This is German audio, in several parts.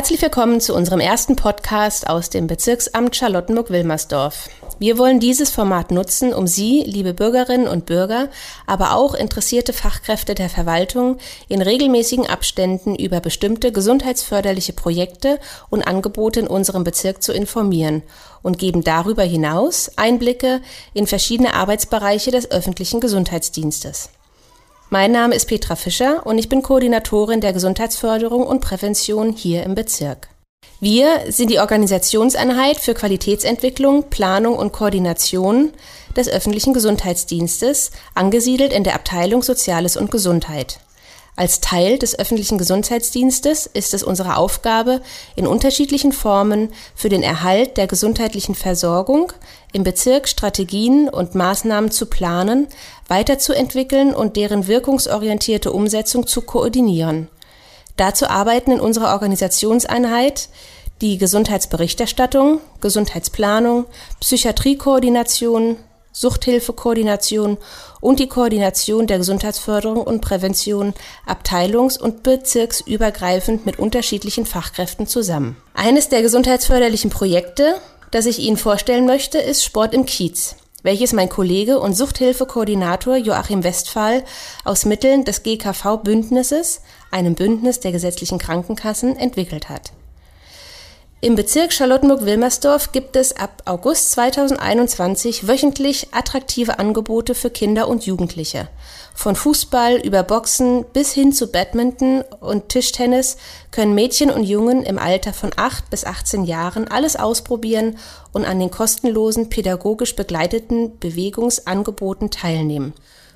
Herzlich willkommen zu unserem ersten Podcast aus dem Bezirksamt Charlottenburg-Wilmersdorf. Wir wollen dieses Format nutzen, um Sie, liebe Bürgerinnen und Bürger, aber auch interessierte Fachkräfte der Verwaltung in regelmäßigen Abständen über bestimmte gesundheitsförderliche Projekte und Angebote in unserem Bezirk zu informieren und geben darüber hinaus Einblicke in verschiedene Arbeitsbereiche des öffentlichen Gesundheitsdienstes. Mein Name ist Petra Fischer und ich bin Koordinatorin der Gesundheitsförderung und Prävention hier im Bezirk. Wir sind die Organisationseinheit für Qualitätsentwicklung, Planung und Koordination des öffentlichen Gesundheitsdienstes, angesiedelt in der Abteilung Soziales und Gesundheit. Als Teil des öffentlichen Gesundheitsdienstes ist es unsere Aufgabe, in unterschiedlichen Formen für den Erhalt der gesundheitlichen Versorgung im Bezirk Strategien und Maßnahmen zu planen, weiterzuentwickeln und deren wirkungsorientierte Umsetzung zu koordinieren. Dazu arbeiten in unserer Organisationseinheit die Gesundheitsberichterstattung, Gesundheitsplanung, Psychiatriekoordination, Suchthilfekoordination und die Koordination der Gesundheitsförderung und Prävention abteilungs- und bezirksübergreifend mit unterschiedlichen Fachkräften zusammen. Eines der gesundheitsförderlichen Projekte, das ich Ihnen vorstellen möchte, ist Sport im Kiez, welches mein Kollege und Suchthilfekoordinator Joachim Westphal aus Mitteln des GKV-Bündnisses, einem Bündnis der gesetzlichen Krankenkassen, entwickelt hat. Im Bezirk Charlottenburg-Wilmersdorf gibt es ab August 2021 wöchentlich attraktive Angebote für Kinder und Jugendliche. Von Fußball über Boxen bis hin zu Badminton und Tischtennis können Mädchen und Jungen im Alter von 8 bis 18 Jahren alles ausprobieren und an den kostenlosen pädagogisch begleiteten Bewegungsangeboten teilnehmen.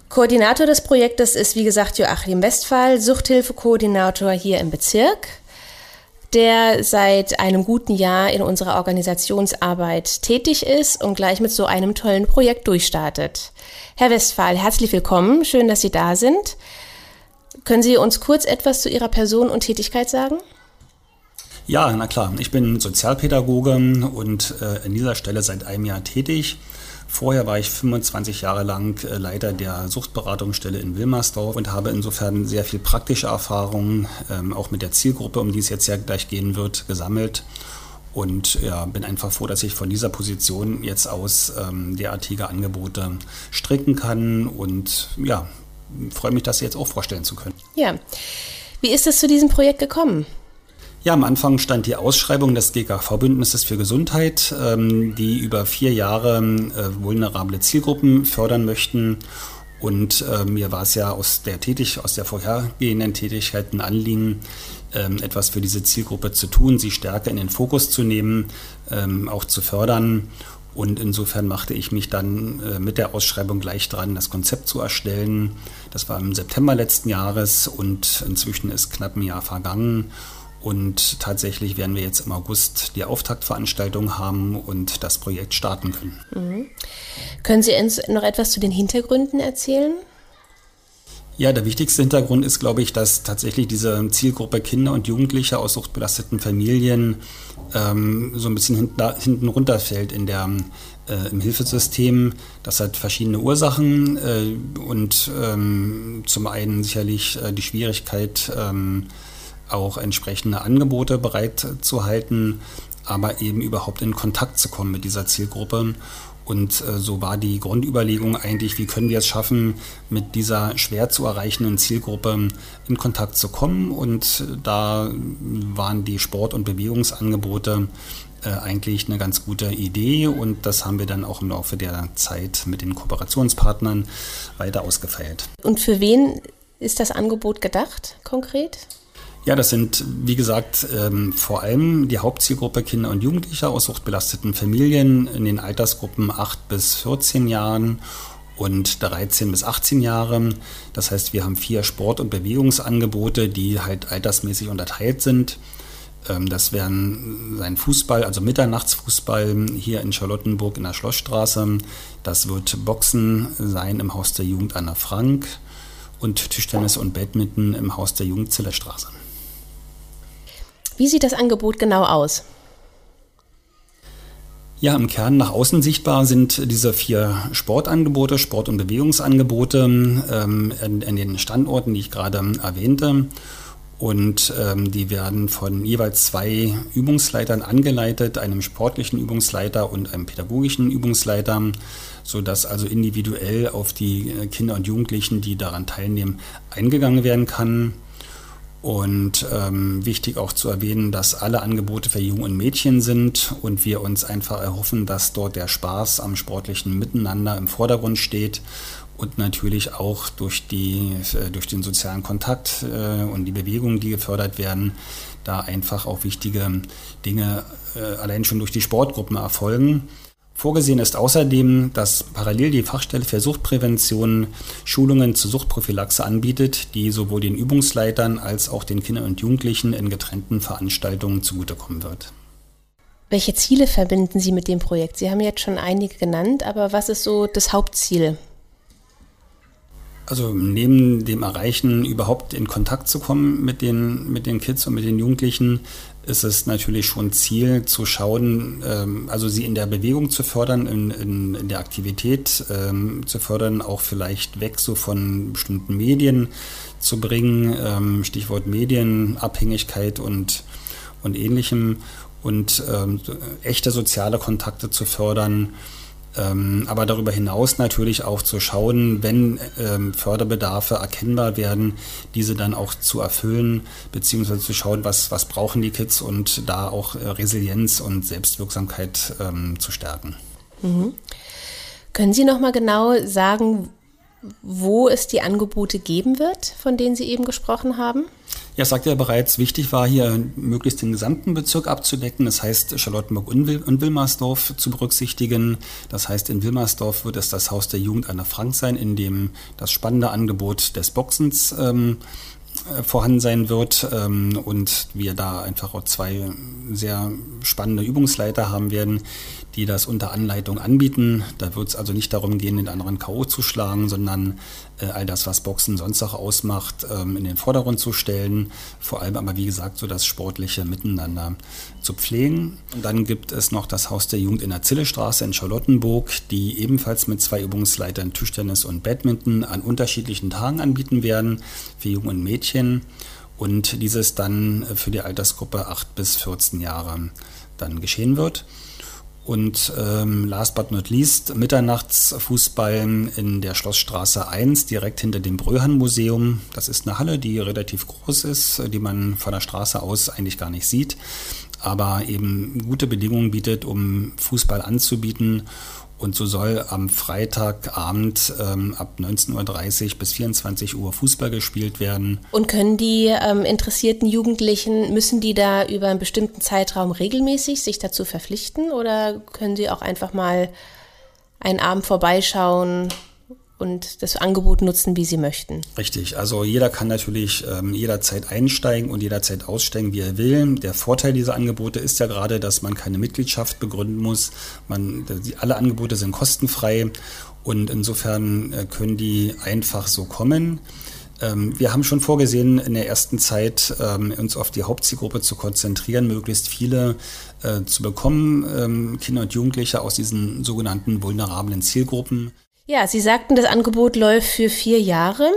Koordinator des Projektes ist wie gesagt Joachim Westphal, Suchthilfekoordinator hier im Bezirk der seit einem guten Jahr in unserer Organisationsarbeit tätig ist und gleich mit so einem tollen Projekt durchstartet. Herr Westphal, herzlich willkommen. Schön, dass Sie da sind. Können Sie uns kurz etwas zu Ihrer Person und Tätigkeit sagen? Ja, na klar. Ich bin Sozialpädagoge und äh, in dieser Stelle seit einem Jahr tätig. Vorher war ich 25 Jahre lang äh, Leiter der Suchtberatungsstelle in Wilmersdorf und habe insofern sehr viel praktische Erfahrungen, ähm, auch mit der Zielgruppe, um die es jetzt ja gleich gehen wird, gesammelt. Und ja, bin einfach froh, dass ich von dieser Position jetzt aus ähm, derartige Angebote stricken kann und ja, freue mich, das jetzt auch vorstellen zu können. Ja. Wie ist es zu diesem Projekt gekommen? Ja, am Anfang stand die Ausschreibung des GKV-Bündnisses für Gesundheit, ähm, die über vier Jahre äh, vulnerable Zielgruppen fördern möchten. Und äh, mir war es ja aus der, tätig, aus der vorhergehenden Tätigkeit ein Anliegen, ähm, etwas für diese Zielgruppe zu tun, sie stärker in den Fokus zu nehmen, ähm, auch zu fördern. Und insofern machte ich mich dann äh, mit der Ausschreibung gleich dran, das Konzept zu erstellen. Das war im September letzten Jahres und inzwischen ist knapp ein Jahr vergangen. Und tatsächlich werden wir jetzt im August die Auftaktveranstaltung haben und das Projekt starten können. Mhm. Können Sie uns noch etwas zu den Hintergründen erzählen? Ja, der wichtigste Hintergrund ist, glaube ich, dass tatsächlich diese Zielgruppe Kinder und Jugendliche aus suchtbelasteten Familien ähm, so ein bisschen hinten, hinten runterfällt in der, äh, im Hilfesystem. Das hat verschiedene Ursachen äh, und ähm, zum einen sicherlich äh, die Schwierigkeit, ähm, auch entsprechende Angebote bereitzuhalten, aber eben überhaupt in Kontakt zu kommen mit dieser Zielgruppe. Und äh, so war die Grundüberlegung eigentlich, wie können wir es schaffen, mit dieser schwer zu erreichenden Zielgruppe in Kontakt zu kommen. Und da waren die Sport- und Bewegungsangebote äh, eigentlich eine ganz gute Idee. Und das haben wir dann auch im Laufe der Zeit mit den Kooperationspartnern weiter ausgefeilt. Und für wen ist das Angebot gedacht konkret? Ja, das sind, wie gesagt, ähm, vor allem die Hauptzielgruppe Kinder und Jugendliche aus suchtbelasteten Familien in den Altersgruppen 8 bis 14 Jahren und 13 bis 18 Jahre. Das heißt, wir haben vier Sport- und Bewegungsangebote, die halt altersmäßig unterteilt sind. Ähm, das wären sein Fußball, also Mitternachtsfußball hier in Charlottenburg in der Schlossstraße. Das wird Boxen sein im Haus der Jugend Anna Frank und Tischtennis und Badminton im Haus der Jugend Zillerstraße. Wie sieht das Angebot genau aus? Ja, im Kern nach außen sichtbar sind diese vier Sportangebote, Sport- und Bewegungsangebote ähm, in, in, den Standorten, die ich gerade erwähnte. Und ähm, die werden von jeweils zwei Übungsleitern angeleitet, einem sportlichen Übungsleiter und einem pädagogischen Übungsleiter, sodass also individuell auf die Kinder und Jugendlichen, die daran teilnehmen, eingegangen werden kann. Und ähm, wichtig auch zu erwähnen, dass alle Angebote für Jungen und Mädchen sind und wir uns einfach erhoffen, dass dort der Spaß am sportlichen Miteinander im Vordergrund steht und natürlich auch durch, die, äh, durch den sozialen Kontakt äh, und die Bewegungen, die gefördert werden, da einfach auch wichtige Dinge äh, allein schon durch die Sportgruppen erfolgen. Vorgesehen ist außerdem, dass parallel die Fachstelle für Suchtprävention Schulungen zur Suchtprophylaxe anbietet, die sowohl den Übungsleitern als auch den Kindern und Jugendlichen in getrennten Veranstaltungen zugutekommen wird. Welche Ziele verbinden Sie mit dem Projekt? Sie haben jetzt schon einige genannt, aber was ist so das Hauptziel? Also neben dem Erreichen, überhaupt in Kontakt zu kommen mit den, mit den Kids und mit den Jugendlichen, ist es natürlich schon Ziel zu schauen, ähm, also sie in der Bewegung zu fördern, in, in, in der Aktivität ähm, zu fördern, auch vielleicht weg so von bestimmten Medien zu bringen, ähm, Stichwort Medienabhängigkeit und, und ähnlichem und ähm, echte soziale Kontakte zu fördern ähm, aber darüber hinaus natürlich auch zu schauen, wenn ähm, Förderbedarfe erkennbar werden, diese dann auch zu erfüllen, beziehungsweise zu schauen, was, was brauchen die Kids und da auch äh, Resilienz und Selbstwirksamkeit ähm, zu stärken. Mhm. Können Sie noch mal genau sagen, wo es die Angebote geben wird, von denen Sie eben gesprochen haben? Ja, sagte ja bereits, wichtig war hier möglichst den gesamten Bezirk abzudecken. Das heißt, Charlottenburg und, Wil und Wilmersdorf zu berücksichtigen. Das heißt, in Wilmersdorf wird es das Haus der Jugend Anna Frank sein, in dem das spannende Angebot des Boxens ähm, äh, vorhanden sein wird ähm, und wir da einfach auch zwei sehr spannende Übungsleiter haben werden, die das unter Anleitung anbieten. Da wird es also nicht darum gehen, den anderen K.O. zu schlagen, sondern äh, all das, was Boxen sonst auch ausmacht, ähm, in den Vordergrund zu stellen. Vor allem aber, wie gesagt, so das sportliche Miteinander zu pflegen. Und dann gibt es noch das Haus der Jugend in der Zillestraße in Charlottenburg, die ebenfalls mit zwei Übungsleitern Tischtennis und Badminton an unterschiedlichen Tagen anbieten werden für Jungen und Mädchen. Und dieses dann für die Altersgruppe 8 bis 14 Jahre dann geschehen wird. Und ähm, last but not least, Mitternachtsfußball in der Schlossstraße 1, direkt hinter dem Bröhan-Museum. Das ist eine Halle, die relativ groß ist, die man von der Straße aus eigentlich gar nicht sieht, aber eben gute Bedingungen bietet, um Fußball anzubieten und so soll am Freitagabend ähm, ab 19.30 Uhr bis 24 Uhr Fußball gespielt werden. Und können die ähm, interessierten Jugendlichen, müssen die da über einen bestimmten Zeitraum regelmäßig sich dazu verpflichten oder können sie auch einfach mal einen Abend vorbeischauen und das Angebot nutzen, wie sie möchten. Richtig, also jeder kann natürlich ähm, jederzeit einsteigen und jederzeit aussteigen, wie er will. Der Vorteil dieser Angebote ist ja gerade, dass man keine Mitgliedschaft begründen muss. Man, die, alle Angebote sind kostenfrei und insofern äh, können die einfach so kommen. Ähm, wir haben schon vorgesehen, in der ersten Zeit ähm, uns auf die Hauptzielgruppe zu konzentrieren, möglichst viele äh, zu bekommen, ähm, Kinder und Jugendliche aus diesen sogenannten vulnerablen Zielgruppen. Ja, Sie sagten, das Angebot läuft für vier Jahre.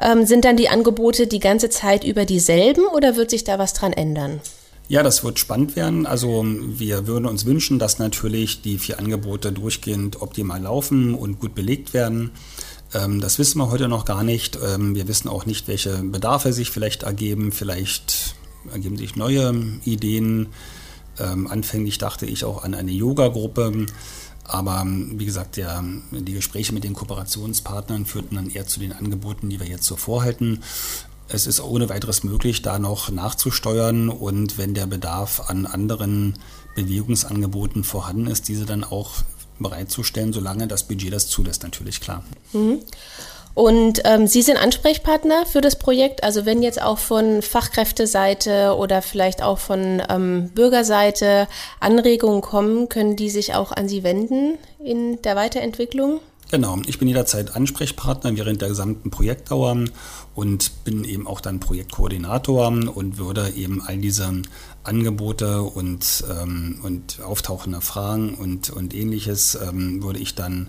Ähm, sind dann die Angebote die ganze Zeit über dieselben oder wird sich da was dran ändern? Ja, das wird spannend werden. Also wir würden uns wünschen, dass natürlich die vier Angebote durchgehend optimal laufen und gut belegt werden. Ähm, das wissen wir heute noch gar nicht. Ähm, wir wissen auch nicht, welche Bedarfe sich vielleicht ergeben. Vielleicht ergeben sich neue Ideen. Ähm, anfänglich dachte ich auch an eine Yoga-Gruppe. Aber wie gesagt, der, die Gespräche mit den Kooperationspartnern führten dann eher zu den Angeboten, die wir jetzt so vorhalten. Es ist ohne weiteres möglich, da noch nachzusteuern und wenn der Bedarf an anderen Bewegungsangeboten vorhanden ist, diese dann auch bereitzustellen, solange das Budget das zulässt, natürlich klar. Mhm. Und ähm, Sie sind Ansprechpartner für das Projekt. Also wenn jetzt auch von Fachkräfteseite oder vielleicht auch von ähm, Bürgerseite Anregungen kommen, können die sich auch an Sie wenden in der Weiterentwicklung? Genau, ich bin jederzeit Ansprechpartner während der gesamten Projektdauer und bin eben auch dann Projektkoordinator und würde eben all diese Angebote und, ähm, und auftauchende Fragen und, und ähnliches ähm, würde ich dann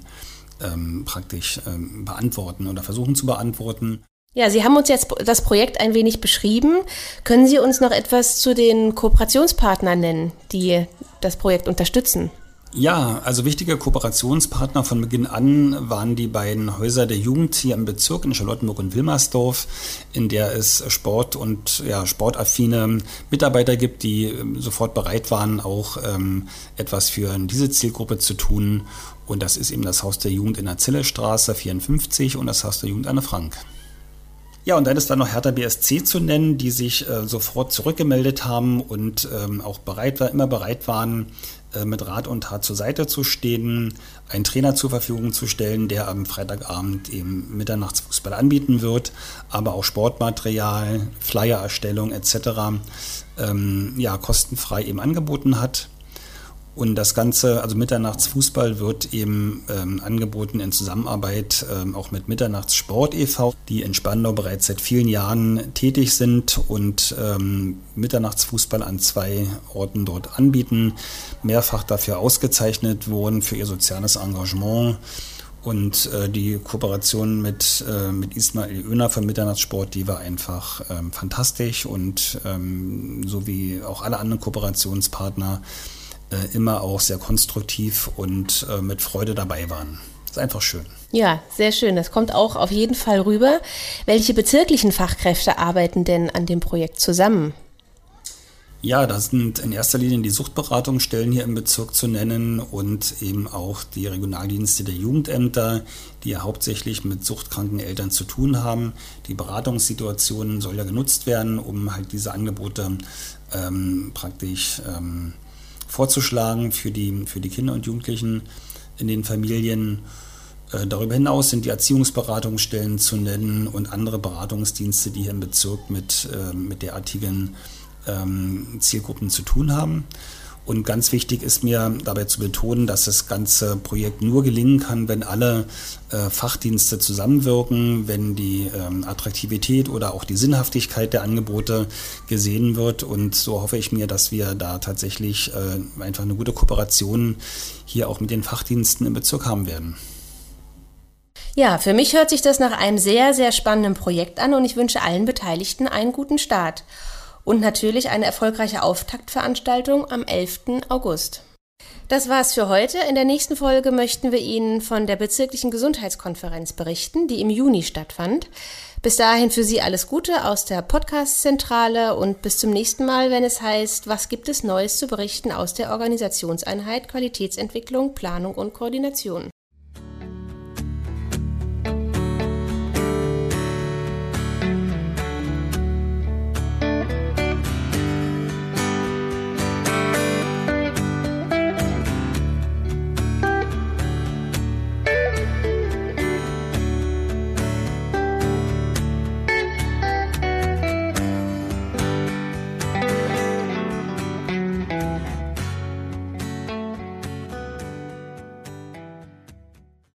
ähm, praktisch ähm, beantworten oder versuchen zu beantworten. Ja, Sie haben uns jetzt das Projekt ein wenig beschrieben. Können Sie uns noch etwas zu den Kooperationspartnern nennen, die das Projekt unterstützen? Ja, also wichtige Kooperationspartner von Beginn an waren die beiden Häuser der Jugend hier im Bezirk in Charlottenburg und Wilmersdorf, in der es Sport und ja, sportaffine Mitarbeiter gibt, die ähm, sofort bereit waren, auch ähm, etwas für diese Zielgruppe zu tun. Und das ist eben das Haus der Jugend in der Zillestraße 54 und das Haus der Jugend Anne Frank. Ja, und dann ist da noch Hertha BSC zu nennen, die sich äh, sofort zurückgemeldet haben und ähm, auch bereit war, immer bereit waren, äh, mit Rat und Tat zur Seite zu stehen, einen Trainer zur Verfügung zu stellen, der am Freitagabend eben Mitternachtsfußball anbieten wird, aber auch Sportmaterial, Flyererstellung etc. Ähm, ja, kostenfrei eben angeboten hat. Und das Ganze, also Mitternachtsfußball, wird eben ähm, angeboten in Zusammenarbeit ähm, auch mit Mitternachtssport e.V., die in Spandau bereits seit vielen Jahren tätig sind und ähm, Mitternachtsfußball an zwei Orten dort anbieten, mehrfach dafür ausgezeichnet wurden für ihr soziales Engagement. Und äh, die Kooperation mit, äh, mit Ismail Öner von Mitternachtssport, die war einfach ähm, fantastisch und ähm, so wie auch alle anderen Kooperationspartner äh, immer auch sehr konstruktiv und äh, mit Freude dabei waren. ist einfach schön. Ja, sehr schön. Das kommt auch auf jeden Fall rüber. Welche bezirklichen Fachkräfte arbeiten denn an dem Projekt zusammen? Ja, das sind in erster Linie die Suchtberatungsstellen hier im Bezirk zu nennen und eben auch die Regionaldienste der Jugendämter, die ja hauptsächlich mit suchtkranken Eltern zu tun haben. Die Beratungssituation soll ja genutzt werden, um halt diese Angebote ähm, praktisch ähm, vorzuschlagen für die, für die Kinder und Jugendlichen in den Familien. Äh, darüber hinaus sind die Erziehungsberatungsstellen zu nennen und andere Beratungsdienste, die hier im Bezirk mit, äh, mit derartigen ähm, Zielgruppen zu tun haben. Und ganz wichtig ist mir dabei zu betonen, dass das ganze Projekt nur gelingen kann, wenn alle äh, Fachdienste zusammenwirken, wenn die ähm, Attraktivität oder auch die Sinnhaftigkeit der Angebote gesehen wird. Und so hoffe ich mir, dass wir da tatsächlich äh, einfach eine gute Kooperation hier auch mit den Fachdiensten im Bezirk haben werden. Ja, für mich hört sich das nach einem sehr, sehr spannenden Projekt an und ich wünsche allen Beteiligten einen guten Start und natürlich eine erfolgreiche Auftaktveranstaltung am 11. August. Das war's für heute. In der nächsten Folge möchten wir Ihnen von der bezirklichen Gesundheitskonferenz berichten, die im Juni stattfand. Bis dahin für Sie alles Gute aus der Podcast-Zentrale und bis zum nächsten Mal, wenn es heißt, was gibt es Neues zu berichten aus der Organisationseinheit Qualitätsentwicklung, Planung und Koordination.